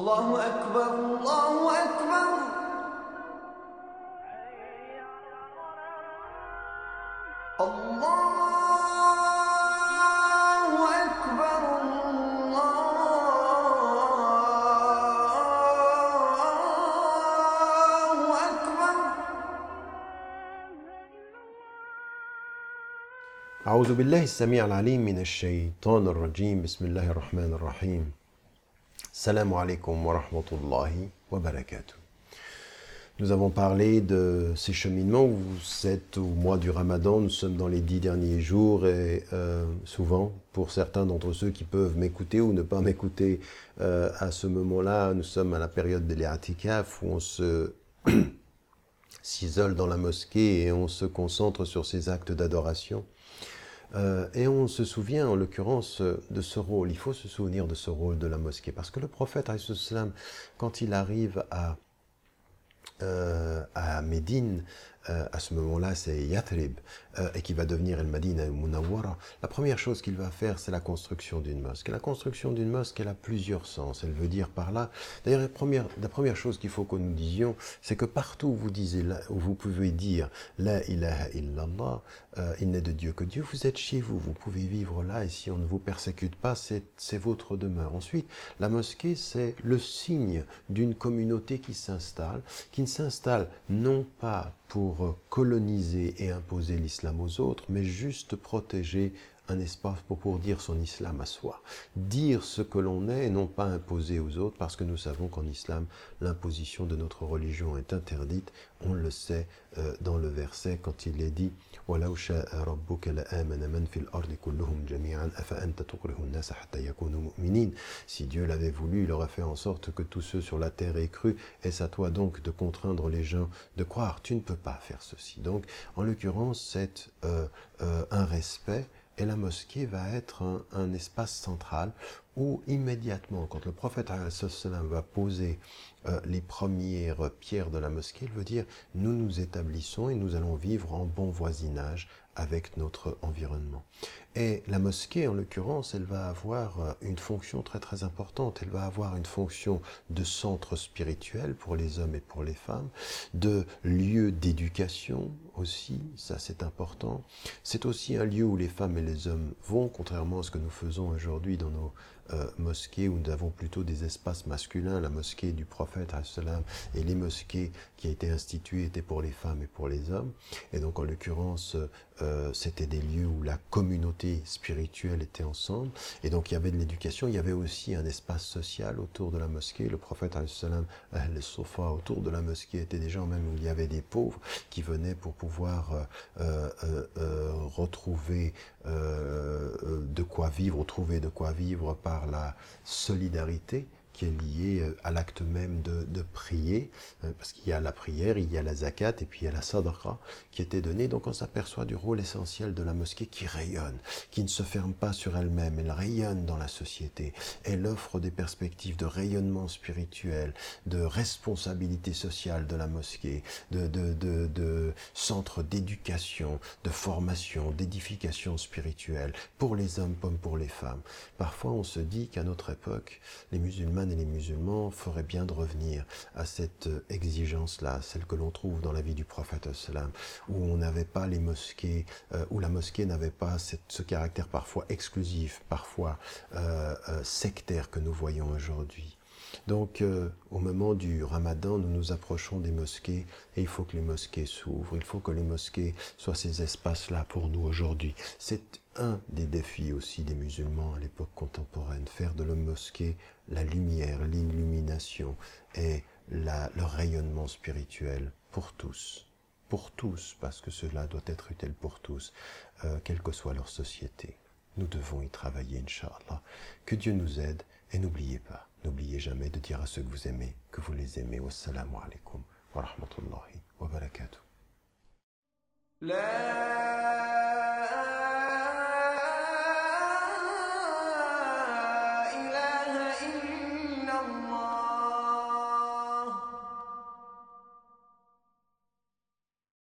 الله أكبر الله أكبر. الله أكبر الله أكبر. أعوذ بالله السميع العليم من الشيطان الرجيم. بسم الله الرحمن الرحيم. Salam alaikum wa rahmatullahi wa barakatuh. Nous avons parlé de ces cheminements. Vous êtes au mois du ramadan, nous sommes dans les dix derniers jours et euh, souvent, pour certains d'entre ceux qui peuvent m'écouter ou ne pas m'écouter euh, à ce moment-là, nous sommes à la période de l'I'atikaf où on se s'isole dans la mosquée et on se concentre sur ces actes d'adoration. Euh, et on se souvient en l'occurrence de ce rôle, il faut se souvenir de ce rôle de la mosquée, parce que le prophète, quand il arrive à, euh, à Médine, euh, à ce moment-là c'est Yathrib, euh, et qui va devenir El Madina El Munawwara, la première chose qu'il va faire c'est la construction d'une mosquée. La construction d'une mosquée elle a plusieurs sens, elle veut dire par là, d'ailleurs la première, chose qu'il faut que nous disions, c'est que partout où vous, disiez, où vous pouvez dire La ilaha illallah, euh, il n'est de Dieu que Dieu, vous êtes chez vous, vous pouvez vivre là, et si on ne vous persécute pas, c'est votre demeure. Ensuite, la mosquée, c'est le signe d'une communauté qui s'installe, qui ne s'installe non pas pour coloniser et imposer l'islam aux autres, mais juste protéger un espace pour, pour dire son islam à soi. Dire ce que l'on est et non pas imposer aux autres, parce que nous savons qu'en islam, l'imposition de notre religion est interdite. On le sait euh, dans le verset quand il est dit Si Dieu l'avait voulu, il aurait fait en sorte que tous ceux sur la terre aient cru. Est-ce à toi donc de contraindre les gens de croire? Tu ne peux pas faire ceci. Donc, en l'occurrence, c'est euh, euh, un respect et la mosquée va être un, espace central où immédiatement, quand le prophète va poser euh, les premières pierres de la mosquée, il veut dire nous nous établissons et nous allons vivre en bon voisinage avec notre environnement. Et la mosquée, en l'occurrence, elle va avoir une fonction très très importante. Elle va avoir une fonction de centre spirituel pour les hommes et pour les femmes, de lieu d'éducation aussi, ça c'est important. C'est aussi un lieu où les femmes et les hommes vont, contrairement à ce que nous faisons aujourd'hui dans nos euh, mosquées où nous avons plutôt des espaces masculins, la mosquée du prophète et les mosquées qui a été instituées étaient pour les femmes et pour les hommes. Et donc en l'occurrence, euh, c'était des lieux où la communauté spirituelle était ensemble. Et donc il y avait de l'éducation, il y avait aussi un espace social autour de la mosquée. Le prophète le sofa autour de la mosquée étaient des gens même où il y avait des pauvres qui venaient pour pouvoir euh retrouver de quoi vivre, trouver de quoi vivre par la solidarité qui est lié euh, à l'acte même de, prier, euh, parce qu'il y a la prière, il y a la zakat et puis il y a la sadaqa qui était donnée. Donc on s'aperçoit du rôle essentiel de la mosquée qui rayonne, qui ne se ferme pas sur elle-même, elle rayonne dans la société. Elle offre des perspectives de rayonnement spirituel, de responsabilité sociale de la mosquée, de centre d'éducation, de formation, d'édification spirituelle pour les hommes comme pour les femmes. Parfois on se dit qu'à notre époque, les musulmans et les musulmans feraient bien de revenir à cette exigence-là, celle que l'on trouve dans la vie du prophète où on n'avait pas les mosquées, euh, où la mosquée n'avait pas ce caractère parfois exclusif, parfois euh, euh, sectaire que nous voyons aujourd'hui. Donc, euh, au moment du ramadan, nous nous approchons des mosquées et il faut que les mosquées s'ouvrent, il faut que les mosquées soient ces espaces-là pour nous aujourd'hui. C'est un des défis aussi des musulmans à l'époque contemporaine, faire de la mosquée la lumière, l'illumination et le rayonnement spirituel pour tous. Pour tous, parce que cela doit être utile pour tous, euh, quelle que soit leur société. Nous devons y travailler, Inch'Allah. Que Dieu nous aide et n'oubliez pas, n'oubliez jamais de dire à ceux que vous aimez que vous les aimez. Wassalamu alaikum wa rahmatullahi wa barakatuh.